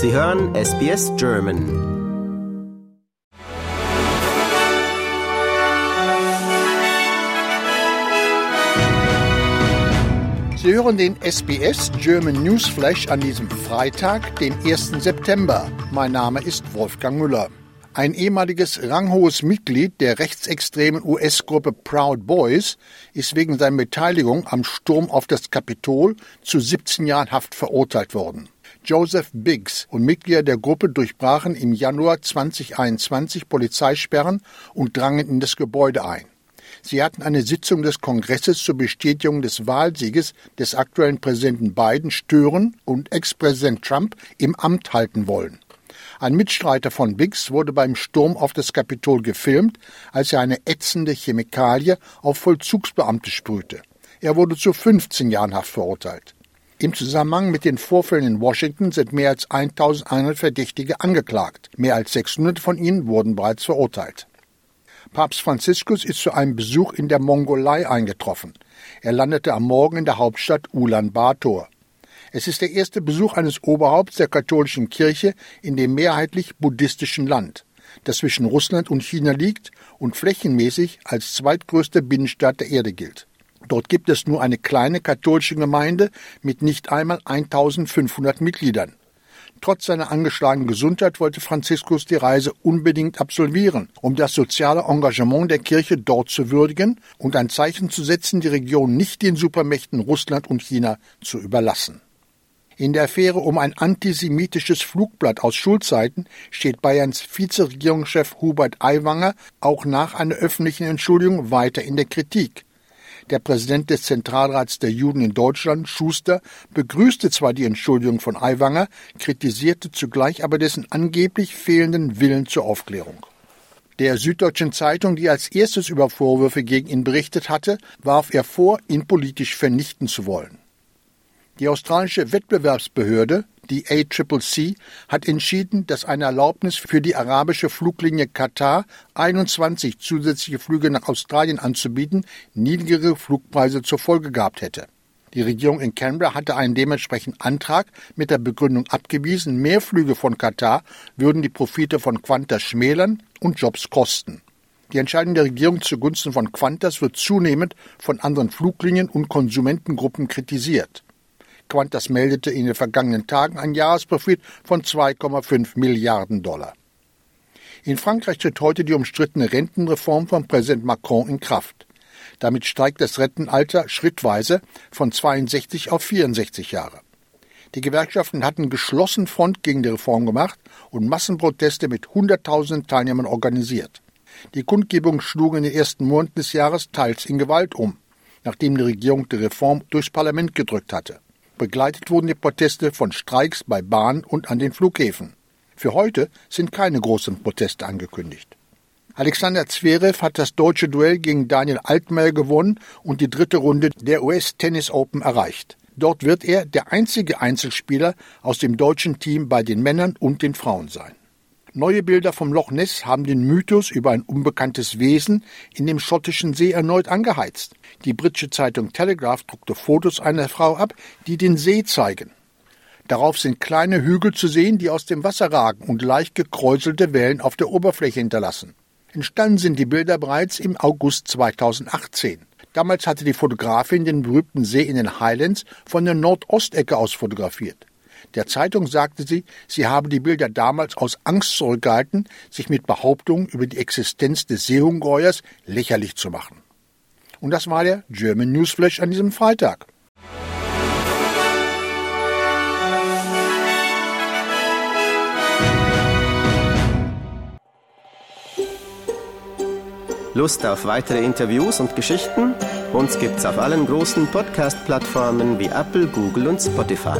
Sie hören SBS German. Sie hören den SBS German Newsflash an diesem Freitag, dem 1. September. Mein Name ist Wolfgang Müller. Ein ehemaliges ranghohes Mitglied der rechtsextremen US-Gruppe Proud Boys ist wegen seiner Beteiligung am Sturm auf das Kapitol zu 17 Jahren Haft verurteilt worden. Joseph Biggs und Mitglieder der Gruppe durchbrachen im Januar 2021 Polizeisperren und drangen in das Gebäude ein. Sie hatten eine Sitzung des Kongresses zur Bestätigung des Wahlsieges des aktuellen Präsidenten Biden stören und Ex-Präsident Trump im Amt halten wollen. Ein Mitstreiter von Biggs wurde beim Sturm auf das Kapitol gefilmt, als er eine ätzende Chemikalie auf Vollzugsbeamte sprühte. Er wurde zu 15 Jahren Haft verurteilt. Im Zusammenhang mit den Vorfällen in Washington sind mehr als 1100 Verdächtige angeklagt. Mehr als 600 von ihnen wurden bereits verurteilt. Papst Franziskus ist zu einem Besuch in der Mongolei eingetroffen. Er landete am Morgen in der Hauptstadt Ulaanbaatar. Es ist der erste Besuch eines Oberhaupts der katholischen Kirche in dem mehrheitlich buddhistischen Land, das zwischen Russland und China liegt und flächenmäßig als zweitgrößte Binnenstadt der Erde gilt. Dort gibt es nur eine kleine katholische Gemeinde mit nicht einmal 1500 Mitgliedern. Trotz seiner angeschlagenen Gesundheit wollte Franziskus die Reise unbedingt absolvieren, um das soziale Engagement der Kirche dort zu würdigen und ein Zeichen zu setzen, die Region nicht den Supermächten Russland und China zu überlassen. In der Affäre um ein antisemitisches Flugblatt aus Schulzeiten steht Bayerns Vizeregierungschef Hubert Aiwanger auch nach einer öffentlichen Entschuldigung weiter in der Kritik. Der Präsident des Zentralrats der Juden in Deutschland, Schuster, begrüßte zwar die Entschuldigung von Aiwanger, kritisierte zugleich aber dessen angeblich fehlenden Willen zur Aufklärung. Der Süddeutschen Zeitung, die als erstes über Vorwürfe gegen ihn berichtet hatte, warf er vor, ihn politisch vernichten zu wollen. Die australische Wettbewerbsbehörde, die ACCC, hat entschieden, dass eine Erlaubnis für die arabische Fluglinie Katar, 21 zusätzliche Flüge nach Australien anzubieten, niedrigere Flugpreise zur Folge gehabt hätte. Die Regierung in Canberra hatte einen dementsprechenden Antrag mit der Begründung abgewiesen, mehr Flüge von Katar würden die Profite von Qantas schmälern und Jobs kosten. Die Entscheidung der Regierung zugunsten von Qantas wird zunehmend von anderen Fluglinien und Konsumentengruppen kritisiert. Qantas meldete in den vergangenen Tagen einen Jahresprofit von 2,5 Milliarden Dollar. In Frankreich tritt heute die umstrittene Rentenreform von Präsident Macron in Kraft. Damit steigt das Rentenalter schrittweise von 62 auf 64 Jahre. Die Gewerkschaften hatten geschlossen Front gegen die Reform gemacht und Massenproteste mit Hunderttausenden Teilnehmern organisiert. Die Kundgebungen schlugen in den ersten Monaten des Jahres teils in Gewalt um, nachdem die Regierung die Reform durchs Parlament gedrückt hatte. Begleitet wurden die Proteste von Streiks bei Bahn und an den Flughäfen. Für heute sind keine großen Proteste angekündigt. Alexander Zverev hat das deutsche Duell gegen Daniel Altmaier gewonnen und die dritte Runde der US Tennis Open erreicht. Dort wird er der einzige Einzelspieler aus dem deutschen Team bei den Männern und den Frauen sein. Neue Bilder vom Loch Ness haben den Mythos über ein unbekanntes Wesen in dem schottischen See erneut angeheizt. Die britische Zeitung Telegraph druckte Fotos einer Frau ab, die den See zeigen. Darauf sind kleine Hügel zu sehen, die aus dem Wasser ragen und leicht gekräuselte Wellen auf der Oberfläche hinterlassen. Entstanden sind die Bilder bereits im August 2018. Damals hatte die Fotografin den berühmten See in den Highlands von der Nordostecke aus fotografiert. Der Zeitung sagte sie, sie habe die Bilder damals aus Angst zurückgehalten, sich mit Behauptungen über die Existenz des Seehungeheuers lächerlich zu machen. Und das war der German Newsflash an diesem Freitag. Lust auf weitere Interviews und Geschichten? Uns gibt's auf allen großen Podcast-Plattformen wie Apple, Google und Spotify.